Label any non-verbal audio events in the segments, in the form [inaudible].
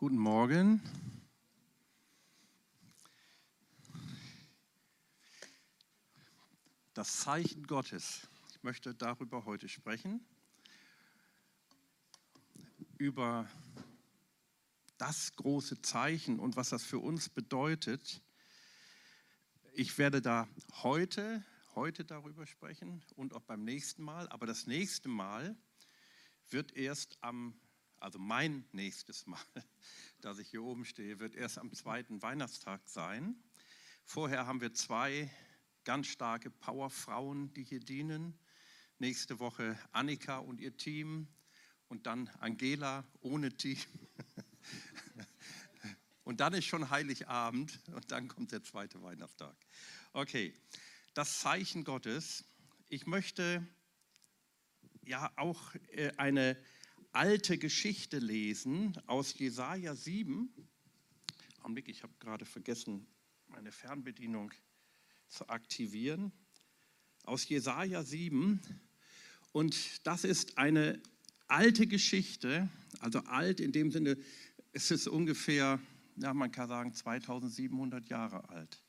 Guten Morgen. Das Zeichen Gottes. Ich möchte darüber heute sprechen. Über das große Zeichen und was das für uns bedeutet. Ich werde da heute, heute darüber sprechen und auch beim nächsten Mal. Aber das nächste Mal wird erst am, also mein nächstes Mal, [laughs] dass ich hier oben stehe, wird erst am zweiten Weihnachtstag sein. Vorher haben wir zwei ganz starke Powerfrauen, die hier dienen. Nächste Woche Annika und ihr Team und dann Angela ohne Team. [laughs] Und dann ist schon Heiligabend und dann kommt der zweite Weihnachtstag. Okay, das Zeichen Gottes. Ich möchte ja auch äh, eine alte Geschichte lesen aus Jesaja 7. Augenblick, ich habe gerade vergessen, meine Fernbedienung zu aktivieren. Aus Jesaja 7. Und das ist eine alte Geschichte, also alt in dem Sinne, es ist ungefähr, ja, man kann sagen, 2700 Jahre alt.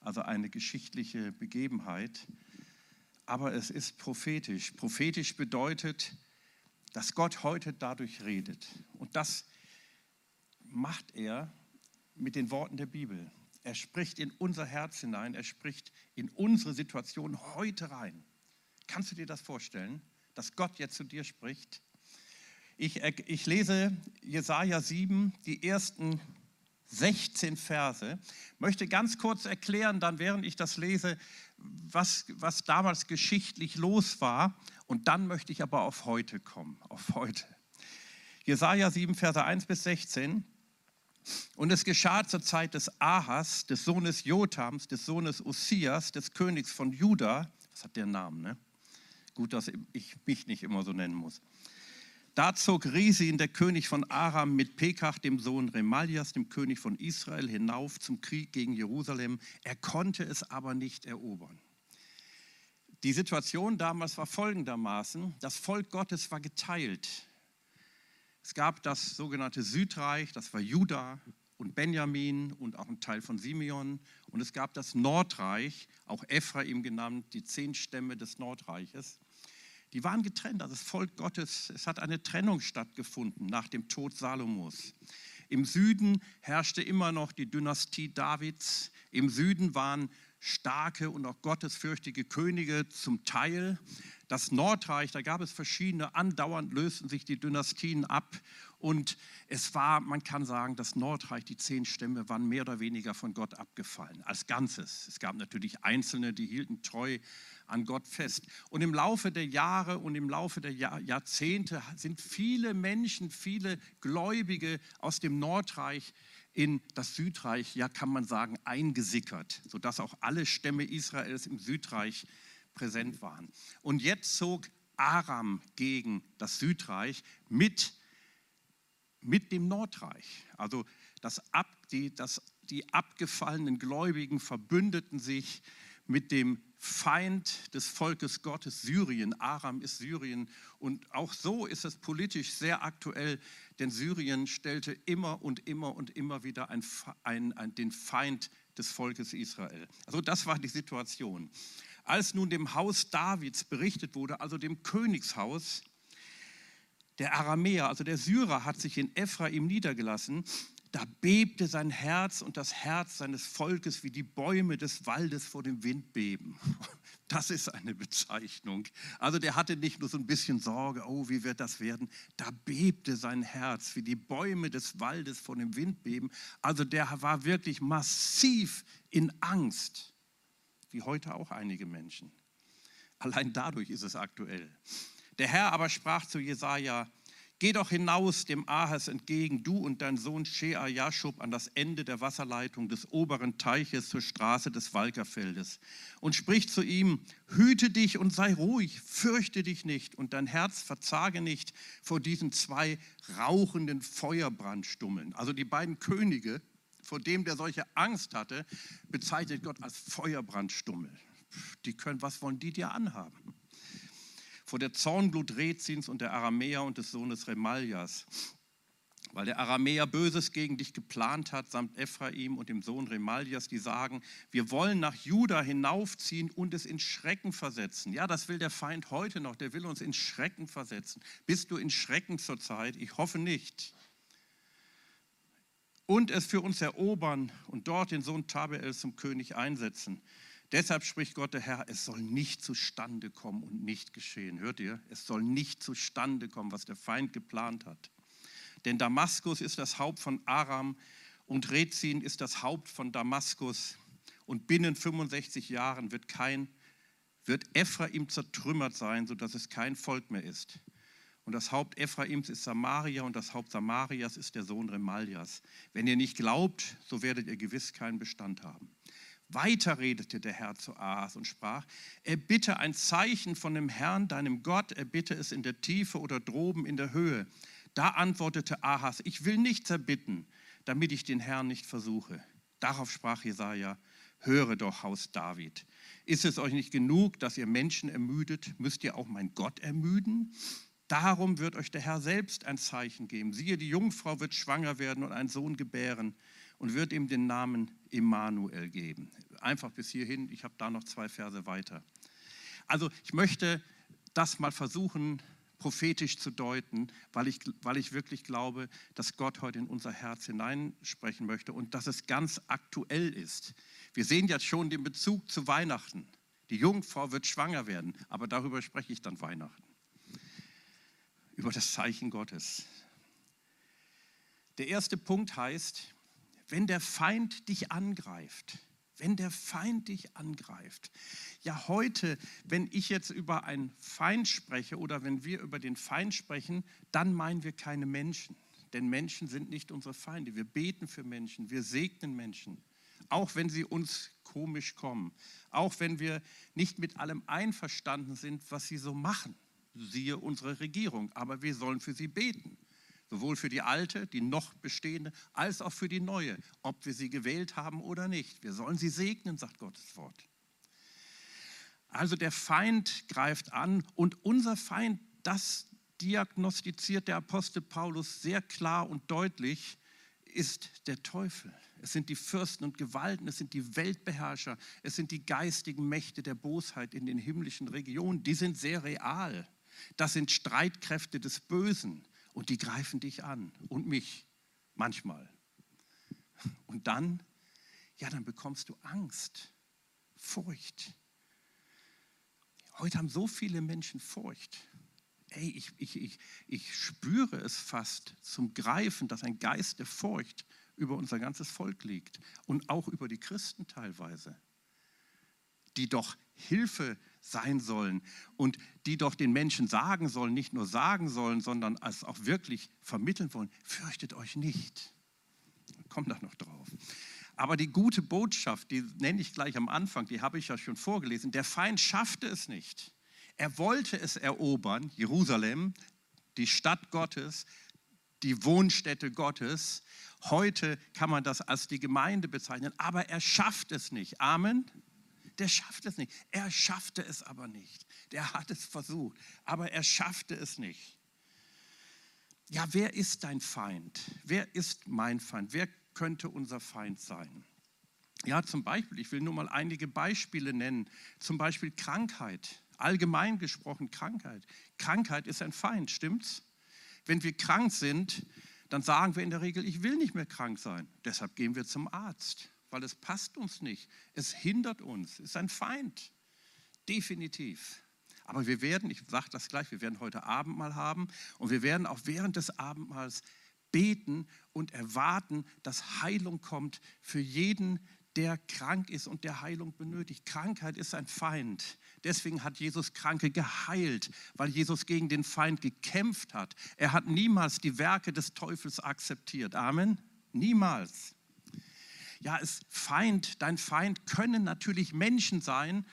Also eine geschichtliche Begebenheit aber es ist prophetisch. Prophetisch bedeutet, dass Gott heute dadurch redet. Und das macht er mit den Worten der Bibel. Er spricht in unser Herz hinein, er spricht in unsere Situation heute rein. Kannst du dir das vorstellen, dass Gott jetzt zu dir spricht? Ich, ich lese Jesaja 7, die ersten 16 Verse. Möchte ganz kurz erklären, dann während ich das lese, was, was damals geschichtlich los war. Und dann möchte ich aber auf heute kommen, auf heute. Jesaja 7, Verse 1 bis 16. Und es geschah zur Zeit des Ahas, des Sohnes Jotams, des Sohnes Ussias, des Königs von Juda. Was hat der Namen, ne? Gut, dass ich mich nicht immer so nennen muss. Da zog Risin, der König von Aram, mit Pekach, dem Sohn Remalias, dem König von Israel, hinauf zum Krieg gegen Jerusalem. Er konnte es aber nicht erobern. Die Situation damals war folgendermaßen, das Volk Gottes war geteilt. Es gab das sogenannte Südreich, das war Juda und Benjamin und auch ein Teil von Simeon. Und es gab das Nordreich, auch Ephraim genannt, die zehn Stämme des Nordreiches. Die waren getrennt, also das Volk Gottes, es hat eine Trennung stattgefunden nach dem Tod Salomos. Im Süden herrschte immer noch die Dynastie Davids. Im Süden waren starke und auch gottesfürchtige Könige zum Teil. Das Nordreich, da gab es verschiedene, andauernd lösten sich die Dynastien ab und es war, man kann sagen, das Nordreich, die zehn Stämme waren mehr oder weniger von Gott abgefallen, als Ganzes. Es gab natürlich Einzelne, die hielten treu an Gott fest. Und im Laufe der Jahre und im Laufe der Jahr, Jahrzehnte sind viele Menschen, viele Gläubige aus dem Nordreich in das Südreich, ja kann man sagen, eingesickert, sodass auch alle Stämme Israels im Südreich präsent waren. Und jetzt zog Aram gegen das Südreich mit, mit dem Nordreich. Also das ab, die, das, die abgefallenen Gläubigen verbündeten sich mit dem Feind des Volkes Gottes, Syrien. Aram ist Syrien. Und auch so ist es politisch sehr aktuell, denn Syrien stellte immer und immer und immer wieder ein, ein, ein, den Feind des Volkes Israel. Also das war die Situation. Als nun dem Haus Davids berichtet wurde, also dem Königshaus, der Aramäer, also der Syrer, hat sich in Ephraim niedergelassen da bebte sein Herz und das Herz seines Volkes wie die Bäume des Waldes vor dem Wind beben. [laughs] Das ist eine Bezeichnung. Also der hatte nicht nur so ein bisschen Sorge, oh, wie wird das werden? Da bebte sein Herz wie die Bäume des Waldes vor dem Wind beben. Also der war wirklich massiv in Angst, wie heute auch einige Menschen. Allein dadurch ist es aktuell. Der Herr aber sprach zu Jesaja: Geh doch hinaus dem Ahas entgegen, du und dein Sohn Shea Jashub, an das Ende der Wasserleitung des oberen Teiches zur Straße des Walkerfeldes und sprich zu ihm, hüte dich und sei ruhig, fürchte dich nicht und dein Herz verzage nicht vor diesen zwei rauchenden Feuerbrandstummeln. Also die beiden Könige, vor dem der solche Angst hatte, bezeichnet Gott als Feuerbrandsstummel. Die können, was wollen die dir anhaben? Vor der Zornglut Rezins und der Aramäer und des Sohnes Remaljas. weil der Aramäer Böses gegen dich geplant hat, samt Ephraim und dem Sohn Remaldias, die sagen, wir wollen nach Juda hinaufziehen und es in Schrecken versetzen. Ja, das will der Feind heute noch, der will uns in Schrecken versetzen. Bist du in Schrecken zurzeit? Ich hoffe nicht. Und es für uns erobern und dort den Sohn Tabeel zum König einsetzen. Deshalb spricht Gott der Herr, es soll nicht zustande kommen und nicht geschehen. Hört ihr? Es soll nicht zustande kommen, was der Feind geplant hat. Denn Damaskus ist das Haupt von Aram und Rezin ist das Haupt von Damaskus. Und binnen 65 Jahren wird, kein, wird Ephraim zertrümmert sein, sodass es kein Volk mehr ist. Und das Haupt Ephraims ist Samaria und das Haupt Samarias ist der Sohn Remaljas. Wenn ihr nicht glaubt, so werdet ihr gewiss keinen Bestand haben. Weiter redete der Herr zu Ahas und sprach, er bitte ein Zeichen von dem Herrn, deinem Gott, er bitte es in der Tiefe oder droben in der Höhe. Da antwortete Ahas, ich will nichts erbitten, damit ich den Herrn nicht versuche. Darauf sprach Jesaja, höre doch, Haus David. Ist es euch nicht genug, dass ihr Menschen ermüdet? Müsst ihr auch mein Gott ermüden? Darum wird euch der Herr selbst ein Zeichen geben. Siehe, die Jungfrau wird schwanger werden und einen Sohn gebären und wird ihm den Namen Immanuel geben. Einfach bis hierhin, ich habe da noch zwei Verse weiter. Also ich möchte das mal versuchen prophetisch zu deuten, weil ich, weil ich wirklich glaube, dass Gott heute in unser Herz hineinsprechen möchte und dass es ganz aktuell ist. Wir sehen jetzt schon den Bezug zu Weihnachten. Die Jungfrau wird schwanger werden, aber darüber spreche ich dann Weihnachten. Über das Zeichen Gottes. Der erste Punkt heißt, wenn der Feind dich angreift, wenn der Feind dich angreift. Ja, heute, wenn ich jetzt über einen Feind spreche oder wenn wir über den Feind sprechen, dann meinen wir keine Menschen. Denn Menschen sind nicht unsere Feinde. Wir beten für Menschen, wir segnen Menschen, auch wenn sie uns komisch kommen, auch wenn wir nicht mit allem einverstanden sind, was sie so machen. Siehe unsere Regierung, aber wir sollen für sie beten sowohl für die alte, die noch bestehende, als auch für die neue, ob wir sie gewählt haben oder nicht. Wir sollen sie segnen, sagt Gottes Wort. Also der Feind greift an und unser Feind, das diagnostiziert der Apostel Paulus sehr klar und deutlich, ist der Teufel. Es sind die Fürsten und Gewalten, es sind die Weltbeherrscher, es sind die geistigen Mächte der Bosheit in den himmlischen Regionen. Die sind sehr real. Das sind Streitkräfte des Bösen und die greifen dich an und mich manchmal. Und dann, ja, dann bekommst du Angst, Furcht. Heute haben so viele Menschen Furcht. Ey, ich, ich, ich, ich spüre es fast zum Greifen, dass ein Geist der Furcht über unser ganzes Volk liegt und auch über die Christen teilweise, die doch Hilfe sein sollen und die doch den Menschen sagen sollen, nicht nur sagen sollen, sondern es auch wirklich vermitteln wollen, fürchtet euch nicht. Kommt da noch drauf. Aber die gute Botschaft, die nenne ich gleich am Anfang, die habe ich ja schon vorgelesen, der Feind schaffte es nicht. Er wollte es erobern, Jerusalem, die Stadt Gottes, die Wohnstätte Gottes. Heute kann man das als die Gemeinde bezeichnen, aber er schafft es nicht. Amen der schafft es nicht. Er schaffte es aber nicht. Der hat es versucht, aber er schaffte es nicht. Ja, wer ist dein Feind? Wer ist mein Feind? Wer könnte unser Feind sein? Ja, zum Beispiel, ich will nur mal einige Beispiele nennen. Zum Beispiel Krankheit. Allgemein gesprochen Krankheit. Krankheit ist ein Feind, stimmt's? Wenn wir krank sind, dann sagen wir in der Regel, ich will nicht mehr krank sein. Deshalb gehen wir zum Arzt weil es passt uns nicht. Es hindert uns, ist ein Feind, definitiv. Aber wir werden, ich sage das gleich, wir werden heute Abendmahl haben und wir werden auch während des Abendmahls beten und erwarten, dass Heilung kommt für jeden, der krank ist und der Heilung benötigt. Krankheit ist ein Feind. Deswegen hat Jesus Kranke geheilt, weil Jesus gegen den Feind gekämpft hat. Er hat niemals die Werke des Teufels akzeptiert. Amen. Niemals ja, es Feind, dein Feind können natürlich Menschen sein,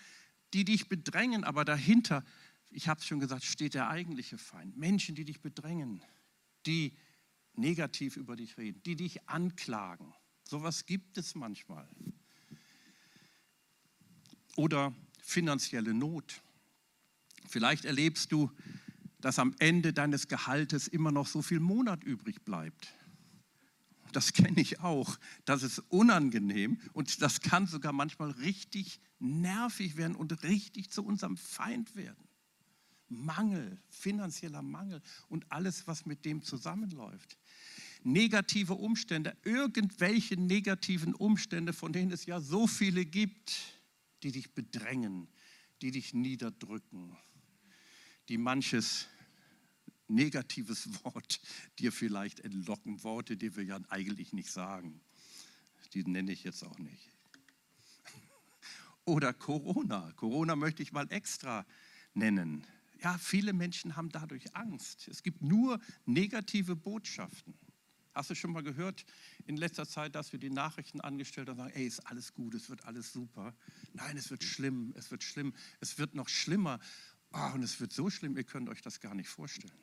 die dich bedrängen, aber dahinter, ich habe es schon gesagt, steht der eigentliche Feind. Menschen, die dich bedrängen, die negativ über dich reden, die dich anklagen. Sowas gibt es manchmal. Oder finanzielle Not. Vielleicht erlebst du, dass am Ende deines Gehaltes immer noch so viel Monat übrig bleibt. Das kenne ich auch, das ist unangenehm und das kann sogar manchmal richtig nervig werden und richtig zu unserem Feind werden. Mangel, finanzieller Mangel und alles, was mit dem zusammenläuft. Negative Umstände, irgendwelche negativen Umstände, von denen es ja so viele gibt, die dich bedrängen, die dich niederdrücken, die manches negatives [laughs] Wort dir vielleicht entlocken, Worte, die wir ja eigentlich nicht sagen. Die nenne ich jetzt auch nicht. [laughs] Oder Corona. Corona möchte ich mal extra nennen. Ja, viele Menschen haben dadurch Angst. Es gibt nur negative Botschaften. Hast du schon mal gehört in letzter Zeit, dass wir die Nachrichten angestellt haben und sagen, ey, ist alles gut, es wird alles super. Nein, es wird schlimm, es wird schlimm, es wird noch schlimmer. Oh, und es wird so schlimm, ihr könnt euch das gar nicht vorstellen.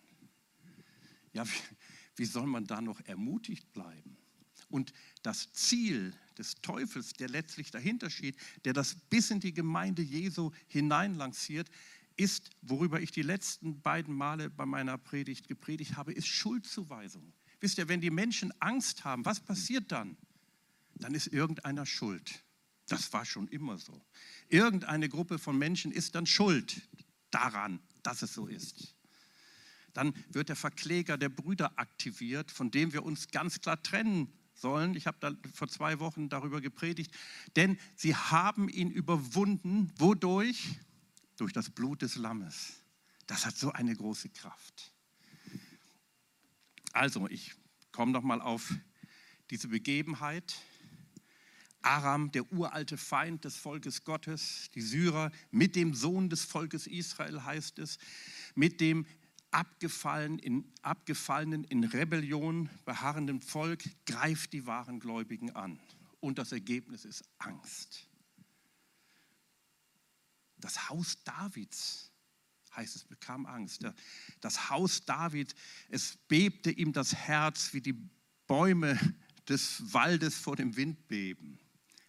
Ja, wie, wie soll man da noch ermutigt bleiben? Und das Ziel des Teufels, der letztlich dahinter steht, der das bis in die Gemeinde Jesu hineinlanciert, ist, worüber ich die letzten beiden Male bei meiner Predigt gepredigt habe, ist Schuldzuweisung. Wisst ihr, wenn die Menschen Angst haben, was passiert dann? Dann ist irgendeiner schuld. Das war schon immer so. Irgendeine Gruppe von Menschen ist dann schuld daran, dass es so ist. Dann wird der Verkläger der Brüder aktiviert, von dem wir uns ganz klar trennen sollen. Ich habe da vor zwei Wochen darüber gepredigt. Denn sie haben ihn überwunden. Wodurch? durch das Blut des Lammes. Das hat so eine große Kraft. Also, ich komme noch mal auf diese Begebenheit. Aram, der uralte Feind des Volkes Gottes, die Syrer, mit dem Sohn des Volkes Israel heißt es, mit dem abgefallen in, abgefallenen, in Rebellion beharrenden Volk greift die wahren Gläubigen an. Und das Ergebnis ist Angst. Das Haus Davids, heißt es, bekam Angst. Das Haus David, es bebte ihm das Herz, wie die Bäume des Waldes vor dem Wind beben.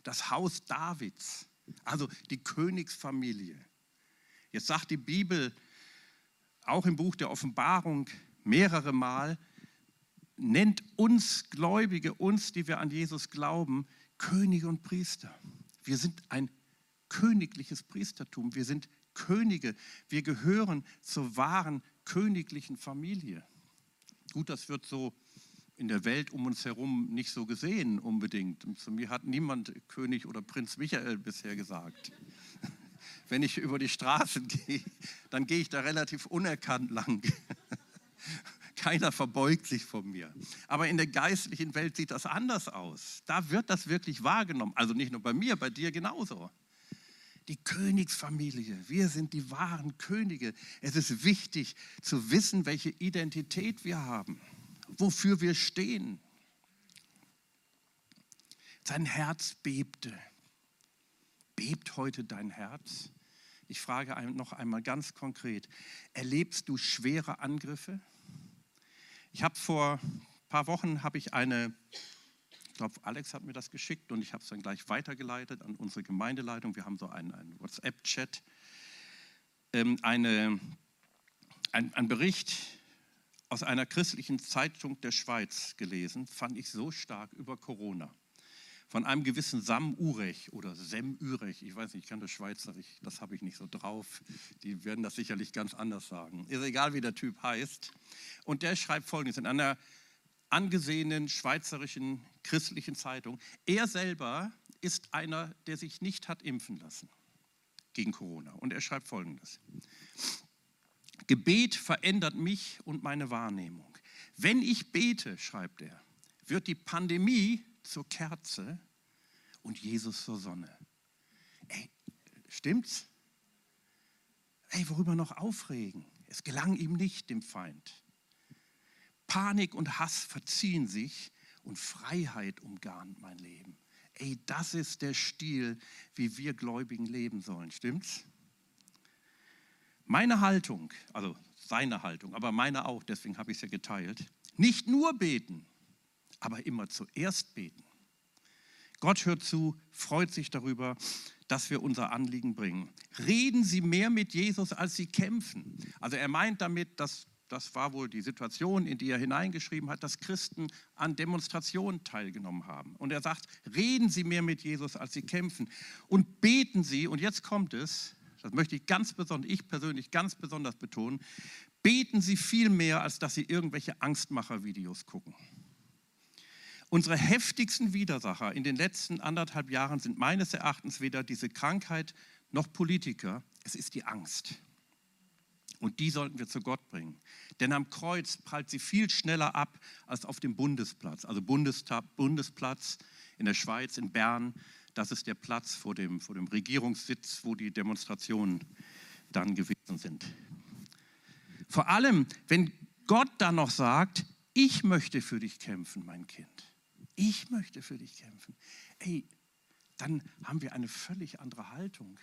Das Haus Davids, also die Königsfamilie. Jetzt sagt die Bibel, auch im Buch der Offenbarung mehrere Mal, nennt uns Gläubige, uns, die wir an Jesus glauben, Könige und Priester. Wir sind ein königliches Priestertum. Wir sind Könige. Wir gehören zur wahren königlichen Familie. Gut, das wird so in der Welt um uns herum nicht so gesehen unbedingt. zu mir hat niemand König oder Prinz Michael bisher gesagt. Wenn ich über die Straßen [laughs] gehe, dann gehe ich da relativ unerkannt lang. [laughs] Keiner verbeugt sich vor mir. Aber in der geistlichen Welt sieht das anders aus. Da wird das wirklich wahrgenommen. Also nicht nur bei mir, bei dir genauso die Königsfamilie. Wir sind die wahren Könige. Es ist wichtig zu wissen, welche Identität wir haben, wofür wir stehen. Sein Herz bebte. Bebt heute dein Herz? Ich frage noch einmal ganz konkret, erlebst du schwere Angriffe? Ich habe vor ein paar Wochen habe ich eine ich glaube, Alex hat mir das geschickt und ich habe es dann gleich weitergeleitet an unsere Gemeindeleitung. Wir haben so einen, einen WhatsApp-Chat. Ähm, eine, ein, ein Bericht aus einer christlichen Zeitung der Schweiz gelesen, fand ich so stark über Corona. Von einem gewissen Sam Urech oder Sem Urech, ich weiß nicht, ich kann das Schweizerisch, das habe ich nicht so drauf. Die werden das sicherlich ganz anders sagen. Ist egal, wie der Typ heißt. Und der schreibt folgendes: In einer angesehenen schweizerischen christlichen Zeitung. Er selber ist einer, der sich nicht hat impfen lassen gegen Corona. Und er schreibt Folgendes. Gebet verändert mich und meine Wahrnehmung. Wenn ich bete, schreibt er, wird die Pandemie zur Kerze und Jesus zur Sonne. Ey, stimmt's? Ey, worüber noch aufregen? Es gelang ihm nicht, dem Feind. Panik und Hass verziehen sich und Freiheit umgarnt mein Leben. Ey, das ist der Stil, wie wir Gläubigen leben sollen, stimmt's? Meine Haltung, also seine Haltung, aber meine auch, deswegen habe ich es ja geteilt, nicht nur beten, aber immer zuerst beten. Gott hört zu, freut sich darüber, dass wir unser Anliegen bringen. Reden Sie mehr mit Jesus, als Sie kämpfen. Also er meint damit, dass das war wohl die Situation, in die er hineingeschrieben hat, dass Christen an Demonstrationen teilgenommen haben. Und er sagt, reden Sie mehr mit Jesus, als Sie kämpfen. Und beten Sie, und jetzt kommt es, das möchte ich ganz besonders, ich persönlich ganz besonders betonen, beten Sie viel mehr, als dass Sie irgendwelche Angstmacher-Videos gucken. Unsere heftigsten Widersacher in den letzten anderthalb Jahren sind meines Erachtens weder diese Krankheit noch Politiker, es ist die Angst. Und die sollten wir zu Gott bringen. Denn am Kreuz prallt sie viel schneller ab als auf dem Bundesplatz. Also Bundesplatz in der Schweiz, in Bern, das ist der Platz vor dem, vor dem Regierungssitz, wo die Demonstrationen dann gewesen sind. Vor allem, wenn Gott dann noch sagt, ich möchte für dich kämpfen, mein Kind. Ich möchte für dich kämpfen. Ey, dann haben wir eine völlig andere Haltung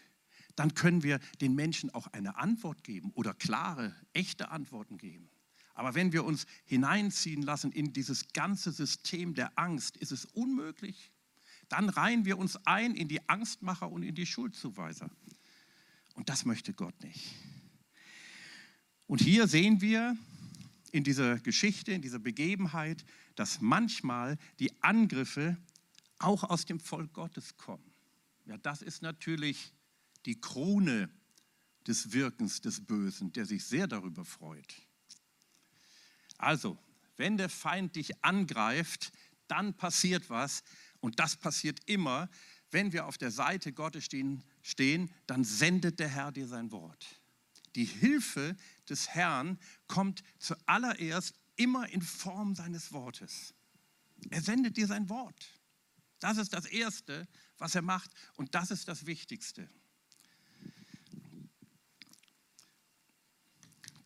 dann können wir den Menschen auch eine Antwort geben oder klare, echte Antworten geben. Aber wenn wir uns hineinziehen lassen in dieses ganze System der Angst, ist es unmöglich. Dann reihen wir uns ein in die Angstmacher und in die Schuldzuweiser. Und das möchte Gott nicht. Und hier sehen wir in dieser Geschichte, in dieser Begebenheit, dass manchmal die Angriffe auch aus dem Volk Gottes kommen. Ja, das ist natürlich die Krone des Wirkens des Bösen, der sich sehr darüber freut. Also, wenn der Feind dich angreift, dann passiert was und das passiert immer. Wenn wir auf der Seite Gottes stehen, stehen, dann sendet der Herr dir sein Wort. Die Hilfe des Herrn kommt zuallererst immer in Form seines Wortes. Er sendet dir sein Wort. Das ist das Erste, was er macht und das ist das Wichtigste.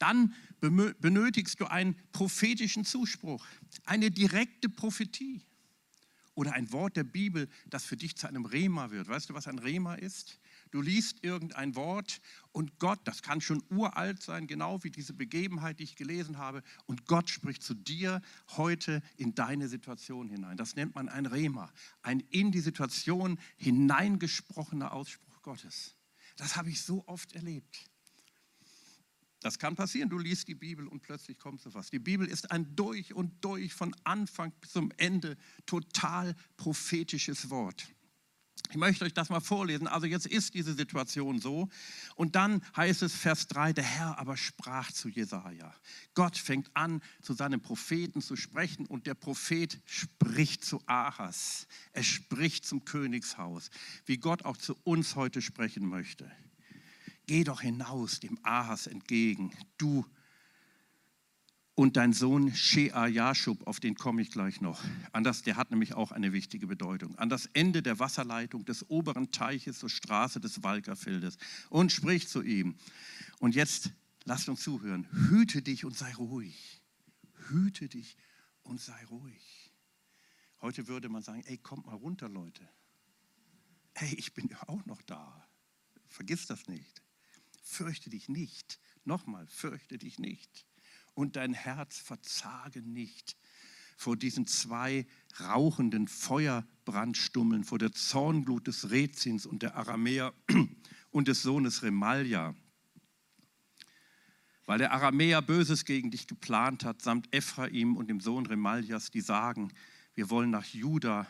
dann benötigst du einen prophetischen Zuspruch, eine direkte Prophetie oder ein Wort der Bibel, das für dich zu einem Rema wird. Weißt du, was ein Rema ist? Du liest irgendein Wort und Gott, das kann schon uralt sein, genau wie diese Begebenheit, die ich gelesen habe, und Gott spricht zu dir heute in deine Situation hinein. Das nennt man ein Rema, ein in die Situation hineingesprochener Ausspruch Gottes. Das habe ich so oft erlebt. Das kann passieren, du liest die Bibel und plötzlich kommt so was. Die Bibel ist ein durch und durch von Anfang bis zum Ende total prophetisches Wort. Ich möchte euch das mal vorlesen. Also jetzt ist diese Situation so. Und dann heißt es Vers 3, der Herr aber sprach zu Jesaja. Gott fängt an, zu seinem Propheten zu sprechen und der Prophet spricht zu Ahas. Er spricht zum Königshaus, wie Gott auch zu uns heute sprechen möchte geh doch hinaus dem Ahas entgegen, du und dein Sohn Shea Jashub, auf den komme ich gleich noch. An der hat nämlich auch eine wichtige Bedeutung. An das Ende der Wasserleitung des oberen Teiches zur Straße des Walkerfeldes und sprich zu ihm. Und jetzt lasst uns zuhören. Hüte dich und sei ruhig. Hüte dich und sei ruhig. Heute würde man sagen, ey, kommt mal runter, Leute. Ey, ich bin ja auch noch da. Vergiss das nicht fürchte dich nicht. Nochmal, fürchte dich nicht. Und dein Herz verzage nicht vor diesen zwei rauchenden Feuerbrandstummeln, vor der Zornglut des Rezins und der Aramäer [clears throat] und des Sohnes Remalja. Weil der Aramäer Böses gegen dich geplant hat, samt Ephraim und dem Sohn Remaljas, die sagen, wir wollen nach Juda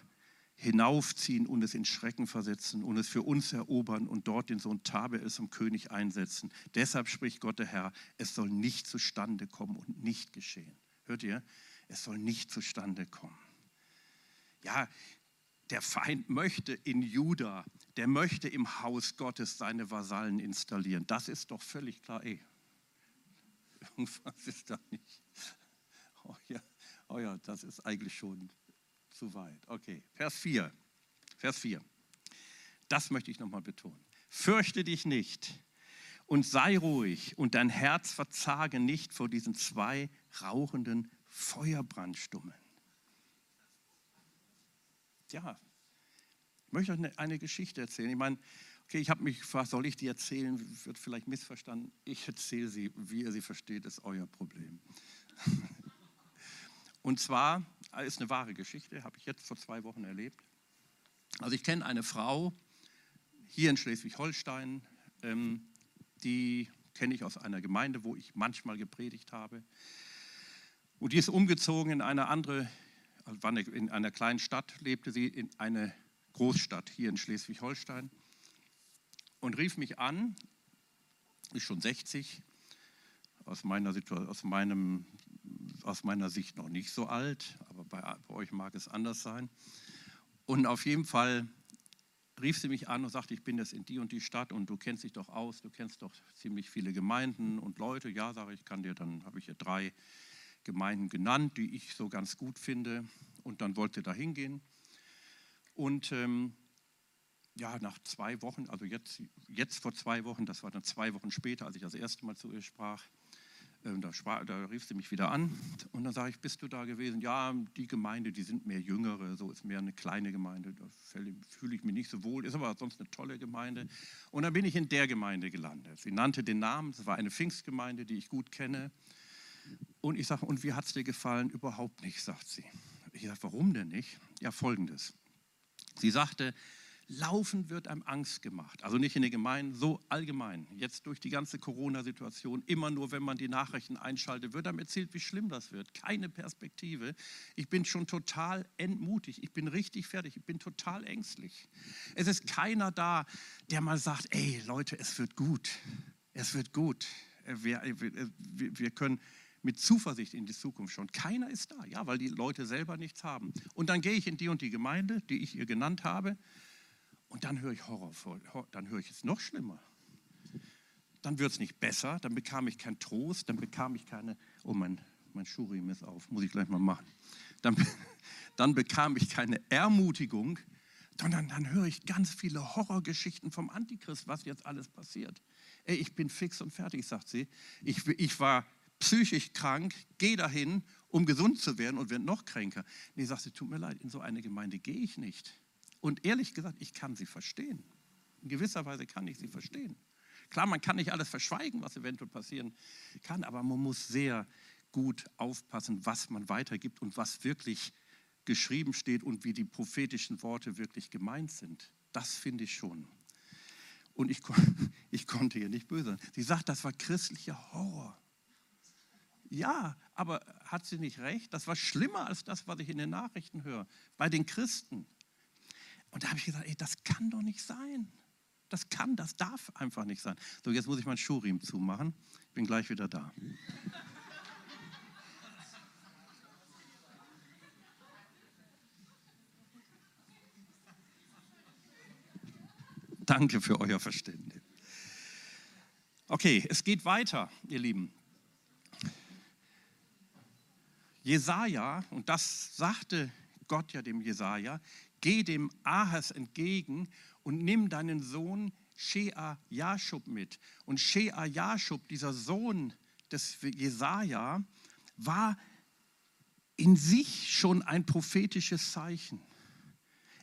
hinaufziehen und es in Schrecken versetzen und es für uns erobern und dort den Sohn Tabe zum König einsetzen. Deshalb spricht Gott der Herr, es soll nicht zustande kommen und nicht geschehen. Hört ihr? Es soll nicht zustande kommen. Ja, der Feind möchte in Juda, der möchte im Haus Gottes seine Vasallen installieren. Das ist doch völlig klar. Ey, [laughs] irgendwas ist da nicht. Oh ja, oh ja, das ist eigentlich schon zu weit. Okay, Vers 4. Vers 4. Das möchte ich nochmal betonen. Fürchte dich nicht und sei ruhig und dein Herz verzage nicht vor diesen zwei rauchenden Feuerbrandstummeln. Ja, ich möchte euch eine, Geschichte erzählen. Ich meine, okay, ich habe mich gefragt, soll ich die erzählen? Wird vielleicht missverstanden. Ich erzähle sie, wie ihr sie versteht, ist euer Problem. [laughs] Und zwar ist eine wahre Geschichte, habe ich jetzt vor zwei Wochen erlebt. Also ich kenne eine Frau hier in Schleswig-Holstein, ähm, die kenne ich aus einer Gemeinde, wo ich manchmal gepredigt habe. Und die ist umgezogen in eine andere, also in einer kleinen Stadt, lebte sie in eine Großstadt hier in Schleswig-Holstein und rief mich an, ist schon 60, aus meiner, aus, meinem, aus meiner Sicht noch nicht so alt, aber bei, bei euch mag es anders sein. Und auf jeden Fall rief sie mich an und sagte, ich bin jetzt in die und die Stadt und du kennst dich doch aus, du kennst doch ziemlich viele Gemeinden und Leute. Ja, sage ich, kann dir, dann habe ich ihr drei Gemeinden genannt, die ich so ganz gut finde. Und dann wollte da hingehen. Und ähm, ja, nach zwei Wochen, also jetzt, jetzt vor zwei Wochen, das war dann zwei Wochen später, als ich das erste Mal zu ihr sprach, da, sprach, da, rief sie mich wieder an und dann sage ich, bist du da gewesen? Ja, die Gemeinde, die sind mehr jüngere, so ist mehr eine kleine Gemeinde, da fühle ich mich nicht so wohl, ist aber sonst eine tolle Gemeinde. Und dann bin ich in der Gemeinde gelandet. Sie nannte den Namen, es war eine Pfingstgemeinde, die ich gut kenne. Und ich sage, und wie hat es dir gefallen? Überhaupt nicht, sagt sie. Ich sage, warum denn nicht? Ja, folgendes. Sie sagte, Laufen wird einem Angst gemacht. Also nicht in den Gemeinden, so allgemein. Jetzt durch die ganze Corona-Situation, immer nur, wenn man die Nachrichten einschaltet, wird einem erzählt, wie schlimm das wird. Keine Perspektive. Ich bin schon total entmutigt. Ich bin richtig fertig. Ich bin total ängstlich. Es ist keiner da, der mal sagt, ey Leute, es wird gut. Es wird gut. Wir, wir, wir können mit Zuversicht in die Zukunft schauen. Keiner ist da, ja, weil die Leute selber nichts haben. Und dann gehe ich in die und die Gemeinde, die ich ihr genannt habe, und dann höre ich Horror, dann höre ich es noch schlimmer. Dann wird es nicht besser, dann bekam ich keinen Trost, dann bekam ich keine, oh mein, mein Schurim ist auf, muss ich gleich mal machen. Dann, [laughs] dann bekam ich keine Ermutigung, sondern dann höre ich ganz viele Horrorgeschichten vom Antichrist, was jetzt alles passiert. Ey, ich bin fix und fertig, sagt sie. Ich, ich war psychisch krank, gehe dahin, um gesund zu werden und werde noch kränker. Nee, sagt sie, tut mir leid, in so eine Gemeinde gehe ich nicht. Und ehrlich gesagt, ich kann sie verstehen. In gewisser Weise kann ich sie verstehen. Klar, man kann nicht alles verschweigen, was eventuell passieren kann, aber man muss sehr gut aufpassen, was man weitergibt und was wirklich geschrieben steht und wie die prophetischen Worte wirklich gemeint sind. Das finde ich schon. Und ich, [laughs] ich konnte ihr nicht böse sein. Sie sagt, das war christlicher Horror. Ja, aber hat sie nicht recht? Das war schlimmer als das, was ich in den Nachrichten höre. Bei den Christen. Und da habe ich gesagt, ey, das kann doch nicht sein. Das kann, das darf einfach nicht sein. So, jetzt muss ich meinen Schuhriemen zumachen. Ich bin gleich wieder da. Danke für euer Verständnis. Okay, es geht weiter, ihr Lieben. Jesaja, und das sagte Gott ja dem Jesaja, Geh dem Ahas entgegen und nimm deinen Sohn Shea Jashub mit. Und Shea Jashub, dieser Sohn des Jesaja, war in sich schon ein prophetisches Zeichen.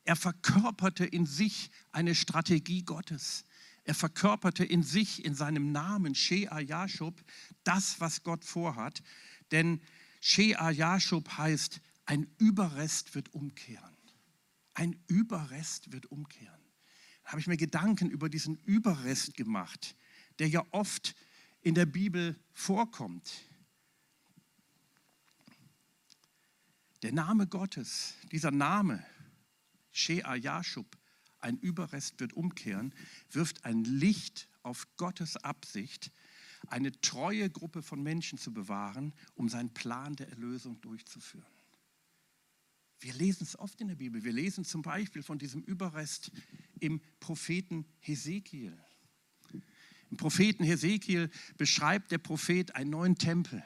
Er verkörperte in sich eine Strategie Gottes. Er verkörperte in sich, in seinem Namen Shea Jashub, das, was Gott vorhat. Denn Shea Jashub heißt, ein Überrest wird umkehren. Ein Überrest wird umkehren. Da habe ich mir Gedanken über diesen Überrest gemacht, der ja oft in der Bibel vorkommt. Der Name Gottes, dieser Name, Shea Yashub, ein Überrest wird umkehren, wirft ein Licht auf Gottes Absicht, eine treue Gruppe von Menschen zu bewahren, um seinen Plan der Erlösung durchzuführen. Wir lesen es oft in der Bibel. Wir lesen zum Beispiel von diesem Überrest im Propheten Hesekiel. Im Propheten Hesekiel beschreibt der Prophet einen neuen Tempel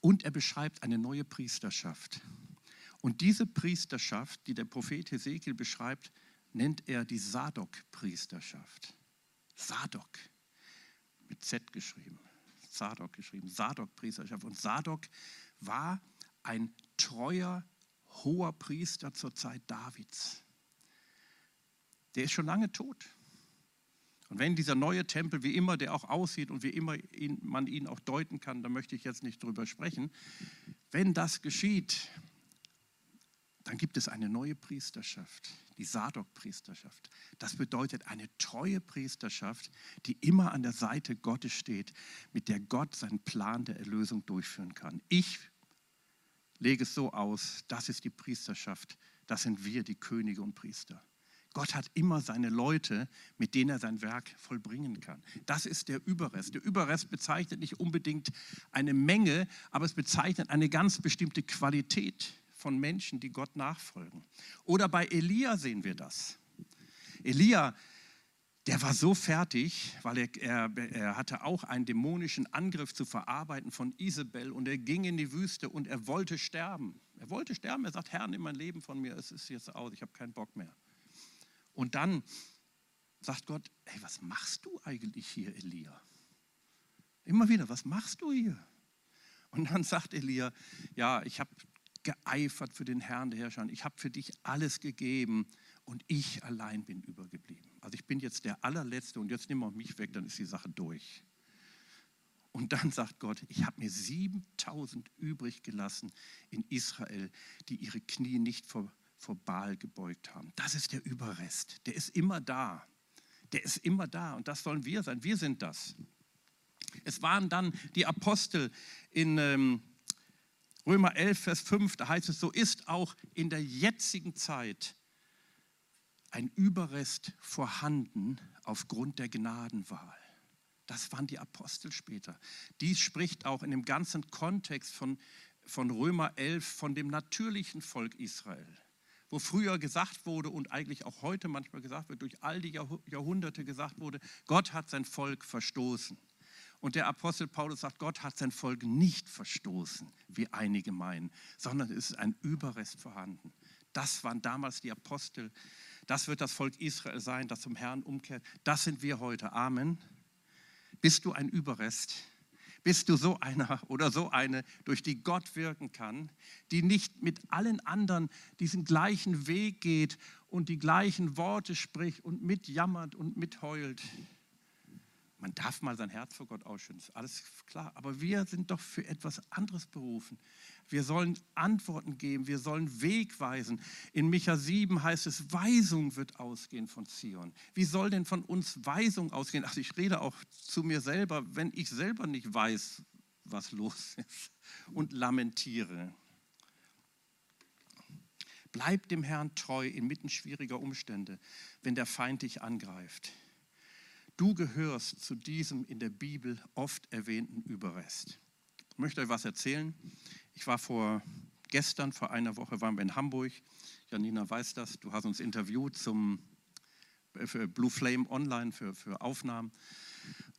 und er beschreibt eine neue Priesterschaft. Und diese Priesterschaft, die der Prophet Hesekiel beschreibt, nennt er die Sadok-Priesterschaft. Sadok, mit Z geschrieben. Sadok geschrieben, Sadok-Priesterschaft. Und Sadok war ein treuer, hoher Priester zur Zeit Davids. Der ist schon lange tot. Und wenn dieser neue Tempel, wie immer der auch aussieht und wie immer ihn, man ihn auch deuten kann, da möchte ich jetzt nicht drüber sprechen, wenn das geschieht, dann gibt es eine neue Priesterschaft, die Sadok-Priesterschaft. Das bedeutet eine treue Priesterschaft, die immer an der Seite Gottes steht, mit der Gott seinen Plan der Erlösung durchführen kann. Ich lege es so aus, das ist die Priesterschaft, das sind wir, die Könige und Priester. Gott hat immer seine Leute, mit denen er sein Werk vollbringen kann. Das ist der Überrest. Der Überrest bezeichnet nicht unbedingt eine Menge, aber es bezeichnet eine ganz bestimmte Qualität von Menschen, die Gott nachfolgen. Oder bei Elia sehen wir das. Elia, der war so fertig, weil er, er, er, hatte auch einen dämonischen Angriff zu verarbeiten von Isabel und er ging in die Wüste und er wollte sterben. Er wollte sterben. Er sagt, Herr, nimm mein Leben von mir, es ist jetzt aus, ich habe keinen Bock mehr. Und dann sagt Gott, hey, was machst du eigentlich hier, Elia? Immer wieder, was machst du hier? Und dann sagt Elia, ja, ich habe geeifert für den Herrn der Herrscher. Ich habe für dich alles gegeben und ich allein bin übergeblieben. Also ich bin jetzt der allerletzte und jetzt nimm auch mich weg, dann ist die Sache durch. Und dann sagt Gott, ich habe mir 7000 übrig gelassen in Israel, die ihre Knie nicht vor vor Baal gebeugt haben. Das ist der Überrest. Der ist immer da. Der ist immer da und das sollen wir sein. Wir sind das. Es waren dann die Apostel in ähm, Römer 11, Vers 5, da heißt es, so ist auch in der jetzigen Zeit ein Überrest vorhanden aufgrund der Gnadenwahl. Das waren die Apostel später. Dies spricht auch in dem ganzen Kontext von, von Römer 11 von dem natürlichen Volk Israel wo früher gesagt wurde und eigentlich auch heute manchmal gesagt wird, durch all die Jahrhunderte gesagt wurde, Gott hat sein Volk verstoßen. Und der Apostel Paulus sagt, Gott hat sein Volk nicht verstoßen, wie einige meinen, sondern es ist ein Überrest vorhanden. Das waren damals die Apostel. Das wird das Volk Israel sein, das zum Herrn umkehrt. Das sind wir heute. Amen. Bist du ein Überrest? bist du so einer [laughs] oder so eine, durch die Gott wirken kann, die nicht mit allen anderen diesen gleichen Weg geht und die gleichen Worte spricht und mitjammert und mitheult. Man darf mal sein Herz vor Gott ausschütten, alles klar. Aber wir sind doch für etwas anderes berufen. Wir sollen Antworten geben, wir sollen Weg weisen. In Micha 7 heißt es, Weisung wird ausgehen von Zion. Wie soll denn von uns Weisung ausgehen? Also ich rede auch zu mir selber, wenn ich selber nicht weiß, was los ist und lamentiere. Bleib dem Herrn treu inmitten schwieriger Umstände, wenn der Feind dich angreift. Du gehörst zu diesem in der Bibel oft erwähnten Überrest. Ich möchte euch was erzählen. Ich war vor gestern, vor einer Woche, waren wir in Hamburg. Janina weiß das. Du hast uns interviewt zum äh, für Blue Flame Online für, für Aufnahmen.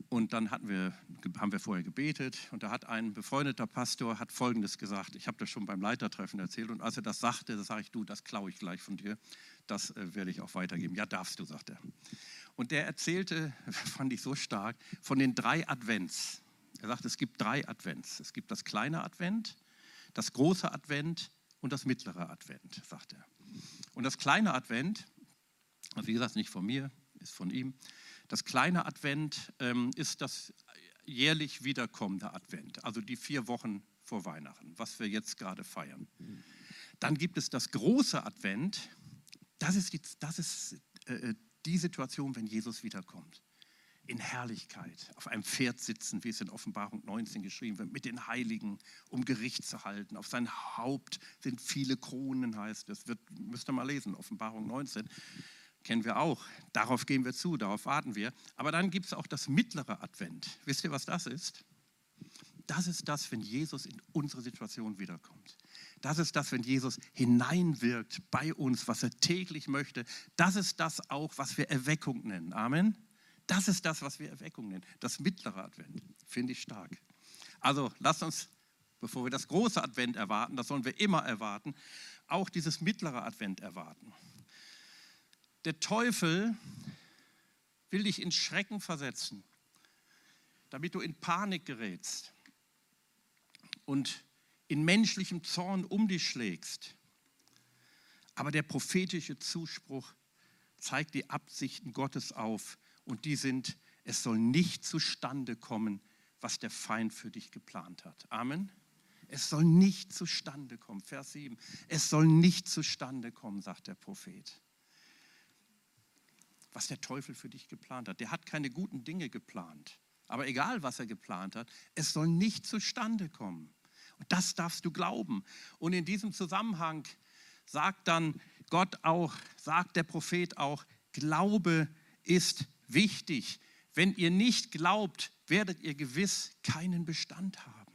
Und dann hatten wir, haben wir vorher gebetet und da hat ein befreundeter Pastor hat Folgendes gesagt. Ich habe das schon beim Leitertreffen erzählt und als er das sagte, sage ich, du, das klaue ich gleich von dir. Das äh, werde ich auch weitergeben. Ja, darfst du, sagt er. Und der erzählte, [laughs] fand ich so stark, von den drei Advents. Er sagt, es gibt drei Advents. Es gibt das kleine Advent, das große Advent und das mittlere Advent, sagt er. Und das kleine Advent, also wie gesagt, nicht von mir, ist von ihm. Das kleine Advent ähm, ist das jährlich wiederkommende Advent, also die vier Wochen vor Weihnachten, was wir jetzt gerade feiern. Dann gibt es das große Advent, das ist die, das ist, äh, die Situation, wenn Jesus wiederkommt in Herrlichkeit auf einem Pferd sitzen, wie es in Offenbarung 19 geschrieben wird, mit den Heiligen, um Gericht zu halten. Auf sein Haupt sind viele Kronen, heißt es. Wird, müsst ihr mal lesen, Offenbarung 19. Kennen wir auch. Darauf gehen wir zu, darauf warten wir. Aber dann gibt es auch das mittlere Advent. Wisst ihr, was das ist? Das ist das, wenn Jesus in unsere Situation wiederkommt. Das ist das, wenn Jesus hineinwirkt bei uns, was er täglich möchte. Das ist das auch, was wir Erweckung nennen. Amen. Das ist das, was wir Erweckung nennen. Das mittlere Advent. Finde ich stark. Also lasst uns, bevor wir das große Advent erwarten, das sollen wir immer erwarten, auch dieses mittlere Advent erwarten. Der Teufel will dich in Schrecken versetzen, damit du in Panik gerätst und in menschlichem Zorn um dich schlägst. Aber der prophetische Zuspruch zeigt die Absichten Gottes auf und die sind, es soll nicht zustande kommen, was der Feind für dich geplant hat. Amen. Es soll nicht zustande kommen. Vers 7. Es soll nicht zustande kommen, sagt der Prophet. Was der Teufel für dich geplant hat. Der hat keine guten Dinge geplant. Aber egal, was er geplant hat, es soll nicht zustande kommen. Und das darfst du glauben. Und in diesem Zusammenhang sagt dann Gott auch, sagt der Prophet auch, Glaube ist wichtig. Wenn ihr nicht glaubt, werdet ihr gewiss keinen Bestand haben.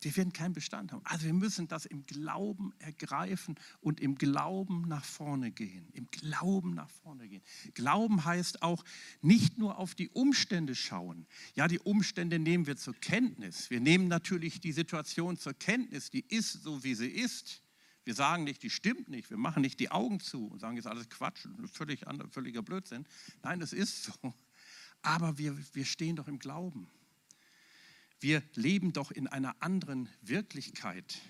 Wir werden keinen Bestand haben. Also wir müssen das im Glauben ergreifen und im Glauben nach vorne gehen. Im Glauben nach vorne gehen. Glauben heißt auch nicht nur auf die Umstände schauen. Ja, die Umstände nehmen wir zur Kenntnis. Wir nehmen natürlich die Situation zur Kenntnis, die ist so, wie sie ist. Wir sagen nicht, die stimmt nicht. Wir machen nicht die Augen zu und sagen, jetzt alles Quatsch, völlig, völliger Blödsinn. Nein, es ist so. Aber wir, wir stehen doch im Glauben. Wir leben doch in einer anderen Wirklichkeit,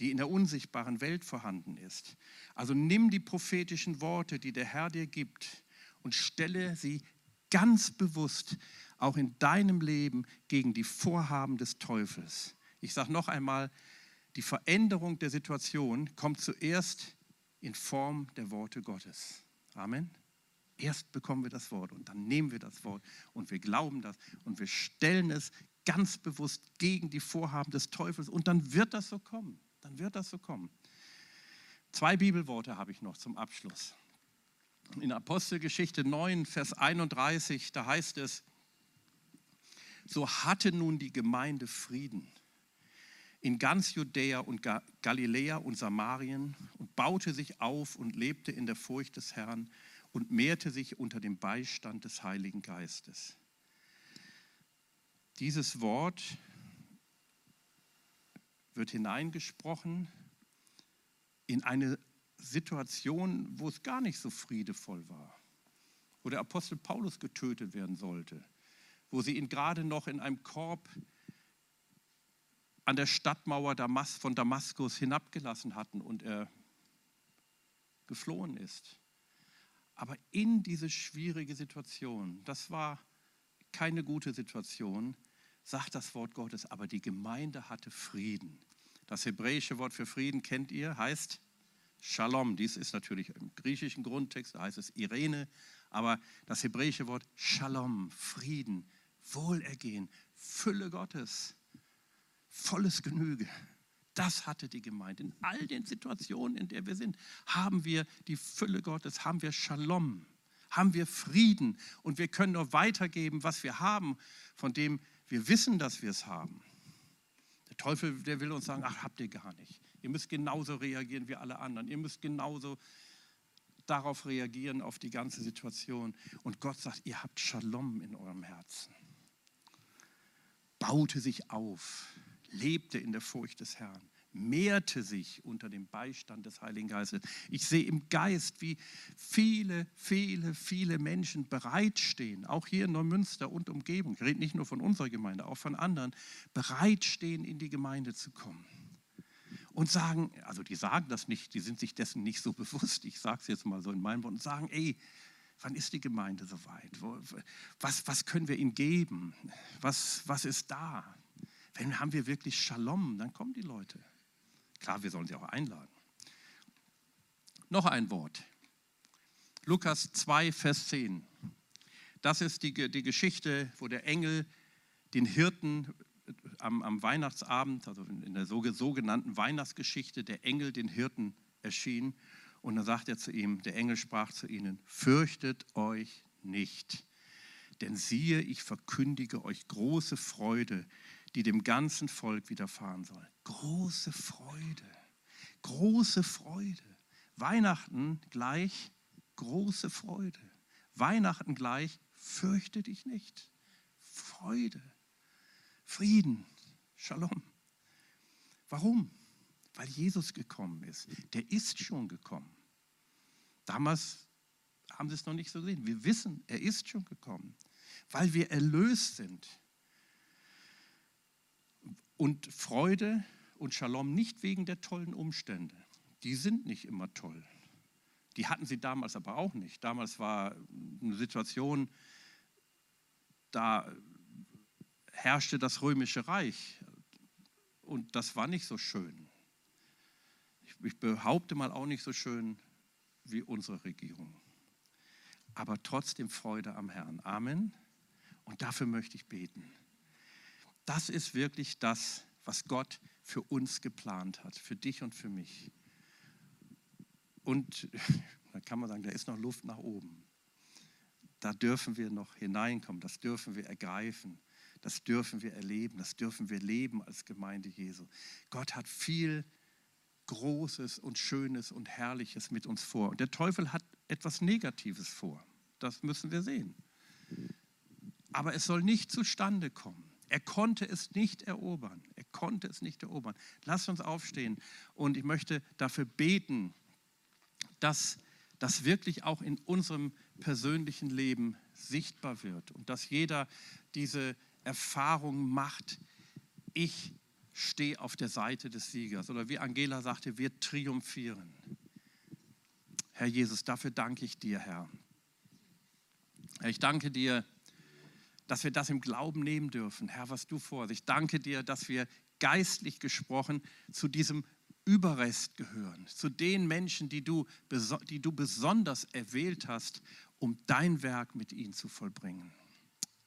die in der unsichtbaren Welt vorhanden ist. Also nimm die prophetischen Worte, die der Herr dir gibt, und stelle sie ganz bewusst auch in deinem Leben gegen die Vorhaben des Teufels. Ich sage noch einmal, die Veränderung der Situation kommt zuerst in Form der Worte Gottes. Amen. Erst bekommen wir das Wort und dann nehmen wir das Wort und wir glauben das und wir stellen es ganz bewusst gegen die Vorhaben des Teufels und dann wird das so kommen. Dann wird das so kommen. Zwei Bibelworte habe ich noch zum Abschluss. In Apostelgeschichte 9, Vers 31, da heißt es, so hatte nun die Gemeinde Frieden in ganz Judäa und Galiläa und Samarien und baute sich auf und lebte in der Furcht des Herrn und mehrte sich unter dem Beistand des Heiligen Geistes. Dieses Wort wird hineingesprochen in eine Situation, wo es gar nicht so friedevoll war, wo der Apostel Paulus getötet werden sollte, wo sie ihn gerade noch in einem Korb an der Stadtmauer von Damaskus hinabgelassen hatten und er geflohen ist. Aber in diese schwierige Situation, das war keine gute Situation, sagt das Wort Gottes, aber die Gemeinde hatte Frieden. Das hebräische Wort für Frieden kennt ihr, heißt Shalom. Dies ist natürlich im griechischen Grundtext, da heißt es Irene, aber das hebräische Wort Shalom, Frieden, Wohlergehen, Fülle Gottes, volles Genüge. Das hatte die Gemeinde. In all den Situationen, in der wir sind, haben wir die Fülle Gottes, haben wir Shalom, haben wir Frieden und wir können nur weitergeben, was wir haben, von dem wir wissen, dass wir es haben. Der Teufel, der will uns sagen, ach, habt ihr gar nicht. Ihr müsst genauso reagieren wie alle anderen. Ihr müsst genauso darauf reagieren, auf die ganze Situation. Und Gott sagt, ihr habt Shalom in eurem Herzen. Baute sich auf lebte in der Furcht des Herrn, mehrte sich unter dem Beistand des Heiligen Geistes. Ich sehe im Geist, wie viele, viele, viele Menschen bereitstehen, auch hier in Neumünster und Umgebung, ich rede nicht nur von unserer Gemeinde, auch von anderen, bereitstehen, in die Gemeinde zu kommen. Und sagen, also die sagen das nicht, die sind sich dessen nicht so [laughs] bewusst, ich sage es jetzt mal so in meinem Wort, und sagen, ey, wann ist die Gemeinde soweit? Was, was können wir ihnen geben? Was, was ist da? Wenn haben wir wirklich Shalom, dann kommen die Leute. Klar, wir sollen sie auch einladen. Noch ein Wort. Lukas 2, Vers 10. Das ist die, die Geschichte, wo der Engel den Hirten am, am Weihnachtsabend, also in der sogenannten Weihnachtsgeschichte, der Engel den Hirten erschien. Und dann sagt er zu ihm, der Engel sprach zu ihnen, fürchtet euch nicht, denn siehe, ich verkündige euch große Freude, die dem ganzen Volk widerfahren soll. Große Freude, große Freude. Weihnachten gleich große Freude. Weihnachten gleich fürchte dich nicht. Freude, Frieden, Shalom. Warum? Weil Jesus gekommen ist. Der ist schon gekommen. Damals haben sie es noch nicht so gesehen. Wir wissen, er ist schon gekommen. Weil wir erlöst sind und Freude und Shalom nicht wegen der tollen Umstände. Die sind nicht immer toll. Die hatten sie damals aber auch nicht. Damals war eine Situation, da herrschte das römische Reich. und das war nicht so schön. Ich, behaupte mal auch nicht so schön wie unsere Regierung. Aber trotzdem Freude am Herrn. Amen. Und dafür möchte ich beten. Das ist wirklich das, was Gott für uns geplant hat, für dich und für mich. Und [laughs] da kann man sagen, da ist noch Luft nach oben. Da dürfen wir noch hineinkommen, das dürfen wir ergreifen, das dürfen wir erleben, das dürfen wir leben als Gemeinde Jesu. Gott hat viel Großes und Schönes und Herrliches mit uns vor. Und der Teufel hat etwas Negatives vor. Das müssen wir sehen. Aber es soll nicht zustande kommen. Er konnte es nicht erobern. Er konnte es nicht erobern. Lasst uns aufstehen und ich möchte dafür beten, dass das wirklich auch in unserem persönlichen Leben sichtbar wird und dass jeder diese Erfahrung macht, ich stehe auf der Seite des Siegers. Oder wie Angela sagte, wir triumphieren. Herr Jesus, dafür danke ich dir. Herr, ich danke dir, dass wir das im Glauben nehmen dürfen. Herr, was du vorhast. Ich danke dir, dass wir geistlich gesprochen zu diesem Überrest gehören, zu den Menschen, die du, die du besonders erwählt hast, um dein Werk mit ihnen zu vollbringen.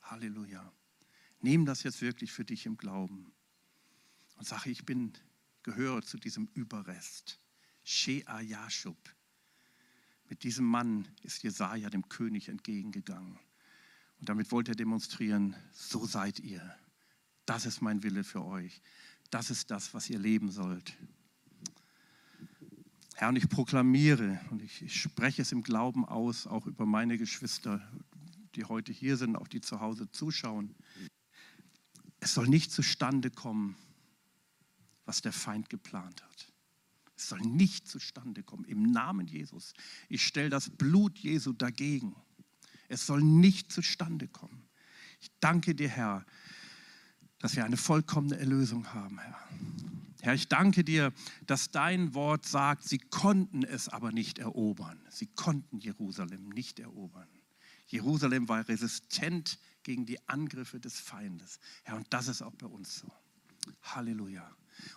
Halleluja. Nimm das jetzt wirklich für dich im Glauben und sage, ich bin, gehöre zu diesem Überrest. Shea Yashub. Mit diesem Mann ist Jesaja dem König entgegengegangen. Und damit wollte er demonstrieren, so seid ihr. Das ist mein Wille für euch. Das ist das, was ihr leben sollt. Herr, und ich proklamiere und ich, ich spreche es im Glauben aus, auch über meine Geschwister, die heute hier sind, auch die zu Hause zuschauen. Es soll nicht zustande kommen, was der Feind geplant hat. Es soll nicht zustande kommen. Im Namen Jesus. Ich stelle das Blut Jesu dagegen. Es soll nicht zustande kommen. Ich danke dir, Herr, dass wir eine vollkommene Erlösung haben, Herr. Herr, ich danke dir, dass dein Wort sagt, sie konnten es aber nicht erobern. Sie konnten Jerusalem nicht erobern. Jerusalem war resistent gegen die Angriffe des Feindes. Herr, und das ist auch bei uns so. Halleluja.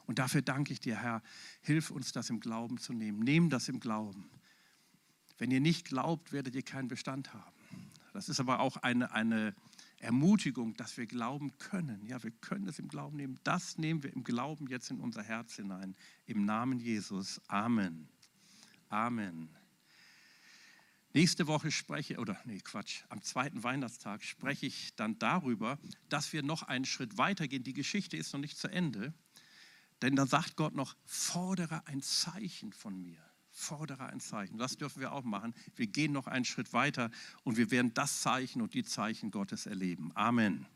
Und dafür danke ich dir, Herr. Hilf uns, das im Glauben zu nehmen. Nehm das im Glauben. Wenn ihr nicht glaubt, werdet ihr keinen Bestand haben. Das ist aber auch eine, eine Ermutigung, dass wir glauben können. Ja, wir können es im Glauben nehmen. Das nehmen wir im Glauben jetzt in unser Herz hinein. Im Namen Jesus. Amen. Amen. Nächste Woche spreche, oder nee, Quatsch, am zweiten Weihnachtstag spreche ich dann darüber, dass wir noch einen Schritt weitergehen. Die Geschichte ist noch nicht zu Ende, denn da sagt Gott noch, fordere ein Zeichen von mir fordere ein Zeichen. Das dürfen wir auch machen. Wir gehen noch einen Schritt weiter und wir werden das Zeichen und die Zeichen Gottes erleben. Amen.